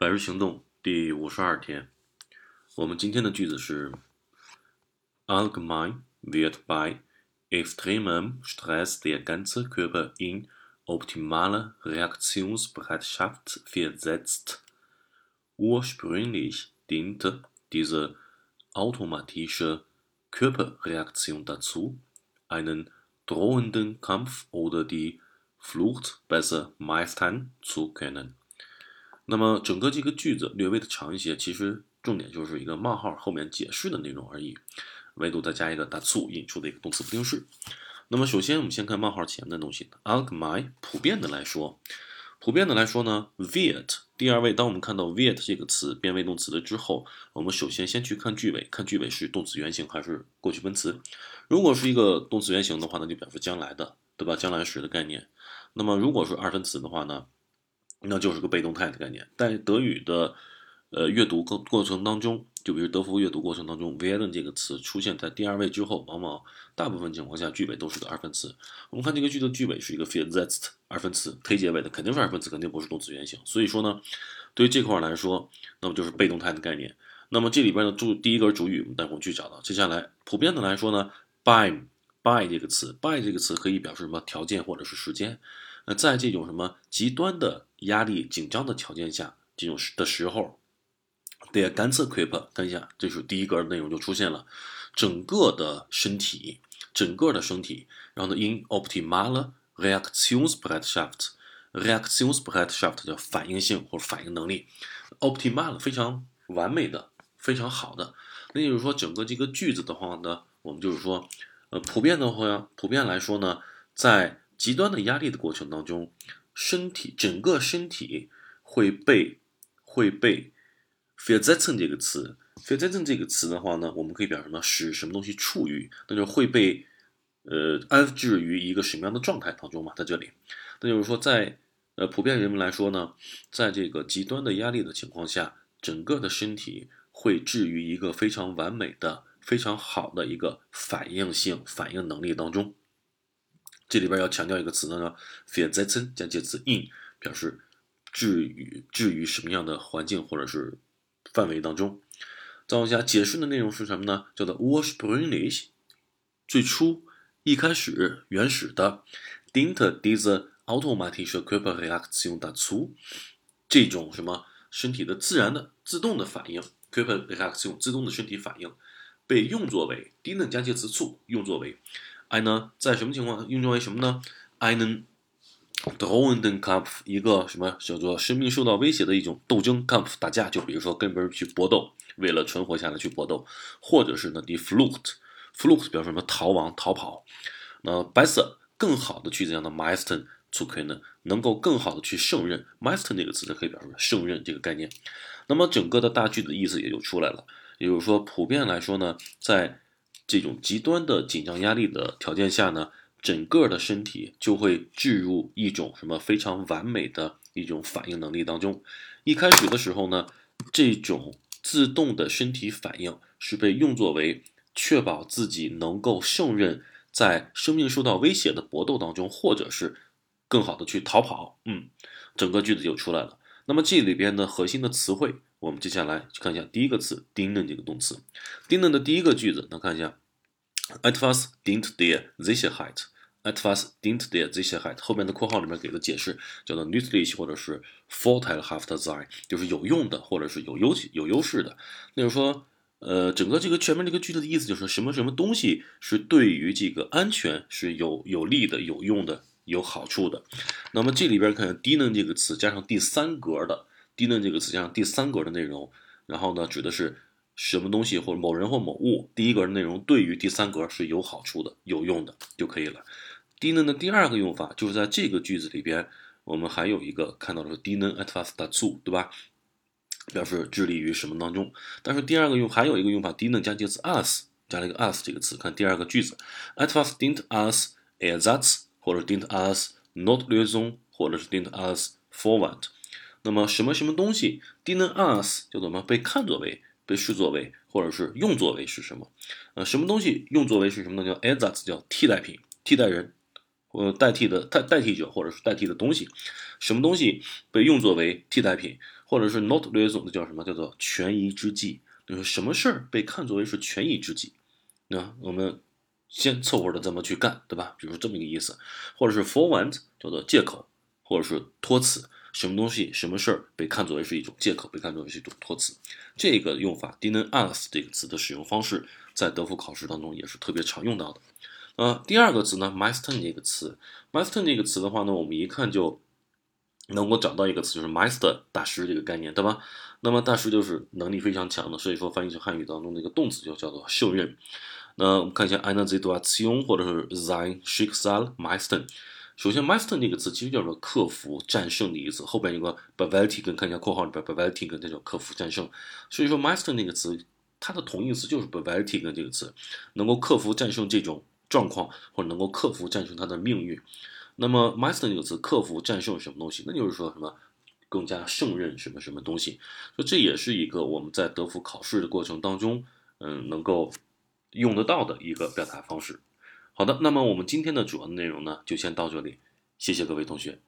百日行动第五十二天，我们今天的句子是：Allgemein wird bei extremem Stress der ganze Körper in optimale Reaktionsbereitschaft versetzt. Ursprünglich diente diese automatische Körperreaktion dazu, einen drohenden Kampf oder die Flucht besser meistern zu können. 那么整个这个句子略微的长一些，其实重点就是一个冒号后面解释的内容而已，唯独再加一个 d a 引出的一个动词不定式。那么首先我们先看冒号前的东西，allgemein 普遍的来说，普遍的来说呢，wird 第二位，当我们看到 wird 这个词变为动词了之后，我们首先先去看句尾，看句尾是动词原形还是过去分词。如果是一个动词原形的话，那就表示将来的，对吧？将来时的概念。那么如果是二分词的话呢？那就是个被动态的概念，在德语的呃阅读过过程当中，就比如德福阅读过程当中，werden 这个词出现在第二位之后，往往大部分情况下句尾都是个二分词。我们看这个句的句尾是一个 versetzt 二分词，推结尾的肯定是二分词，肯定不是动词原形。所以说呢，对于这块来说，那么就是被动态的概念。那么这里边的主第一个主语，我们待会去找到。接下来普遍的来说呢，by by 这个词，by 这个词可以表示什么条件或者是时间。在这种什么极端的压力紧张的条件下，这种的时候，der ganze Körper，看一下，这是第一格内容就出现了，整个的身体，整个的身体，然后呢，in optimale Reaktionsbereitschaft，Reaktionsbereitschaft 叫反应性或者反应能力，optimal 非常完美的，非常好的，那就是说整个这个句子的话呢，我们就是说，呃，普遍的话，普遍来说呢，在极端的压力的过程当中，身体整个身体会被会被 f e e l z e t z e n 这个词 f e e l z e t z e n 这个词的话呢，我们可以表示什么？使什么东西处于，那就会被呃安置于一个什么样的状态当中嘛？在这里，那就是说，在呃普遍人们来说呢，在这个极端的压力的情况下，整个的身体会置于一个非常完美的、非常好的一个反应性反应能力当中。这里边要强调一个词呢，叫 f e z e t z e n 将介词 in 表示置于置于什么样的环境或者是范围当中。再往下解释的内容是什么呢？叫做 ursprünglich 最初一开始原始的 d i n t e d i s e automatische Körperreaktion dazu 这种什么身体的自然的自动的反应 Körperreaktion 自动的身体反应被用作为 diente 将介词 zu 用作为。I 呢，在什么情况运用为什么呢？I 呢，drohenden Kampf 一个什么叫做生命受到威胁的一种斗争，Kampf 打架，就比如说跟别人去搏斗，为了存活下来去搏斗，或者是呢，defluct，fluct 表示什么逃亡、逃跑。那 b e s e r 更好的去这样的 meistern zu können，能够更好的去胜任，meistern 这个词就可以表示胜任这个概念。那么整个的大句子的意思也就出来了，也就是说，普遍来说呢，在这种极端的紧张压力的条件下呢，整个的身体就会置入一种什么非常完美的一种反应能力当中。一开始的时候呢，这种自动的身体反应是被用作为确保自己能够胜任在生命受到威胁的搏斗当中，或者是更好的去逃跑。嗯，整个句子就出来了。那么这里边的核心的词汇，我们接下来去看一下第一个词 d i n n 这个动词。d i n n 的第一个句子，那看一下。Etwas dient der Sicherheit. Etwas dient der Sicherheit. 后面的括号里面给的解释叫做 nützlich 或者是 vorteilhaft sein，就是有用的或者是有优有优势的。那就是说，呃，整个这个前面这个句子的意思就是什么什么东西是对于这个安全是有有利的、有用的、有好处的。那么这里边看 dienen 这个词加上第三格的 dienen 这个词加上第三格的内容，然后呢指的是。什么东西或者某人或某物，第一格的内容对于第三格是有好处的、有用的就可以了。dienen 的第二个用法就是在这个句子里边，我们还有一个看到的是 dienen etwas dazu，对吧？表示致力于什么当中。但是第二个用还有一个用法，dienen 加介词 us，加了一个 us 这个词。看第二个句子，etwas dient as ersatz，或者 dient us Notlösung，或者是 dient as Vorwand。那么什么什么东西 dienen as 叫做什么？被看作为。被视作为，或者是用作为是什么？呃，什么东西用作为是什么呢？叫 ersatz，叫替代品、替代人，或代替的代代替者，或者是代替的东西，什么东西被用作为替代品，或者是 not raison 的叫什么？叫做权宜之计。就是什么事儿被看作为是权宜之计？那我们先凑合着这么去干，对吧？比如这么一个意思，或者是 for want 叫做借口，或者是托词。什么东西、什么事儿被看作为是一种借口，被看作为是一种托词？这个用法 didn't ask 这个词的使用方式，在德福考试当中也是特别常用到的。呃，第二个词呢，meister 这个词，meister 这个词的话呢，我们一看就能够找到一个词，就是 meister 大师这个概念，对吧？那么大师就是能力非常强的，所以说翻译成汉语当中的一个动词就叫做秀任。那我们看一下 eine Situation 或者是 sein Schicksal meistern。首先，master 那个词其实叫做克服、战胜的意思，后边有个 bewältigen，看一下括号里边 bewältigen，叫克服、战胜。所以说，master 那个词它的同义词就是 bewältigen 这个词，能够克服、战胜这种。状况或者能够克服战胜他的命运，那么 master 那个词克服战胜什么东西？那就是说什么更加胜任什么什么东西？所以这也是一个我们在德福考试的过程当中，嗯，能够用得到的一个表达方式。好的，那么我们今天的主要内容呢，就先到这里，谢谢各位同学。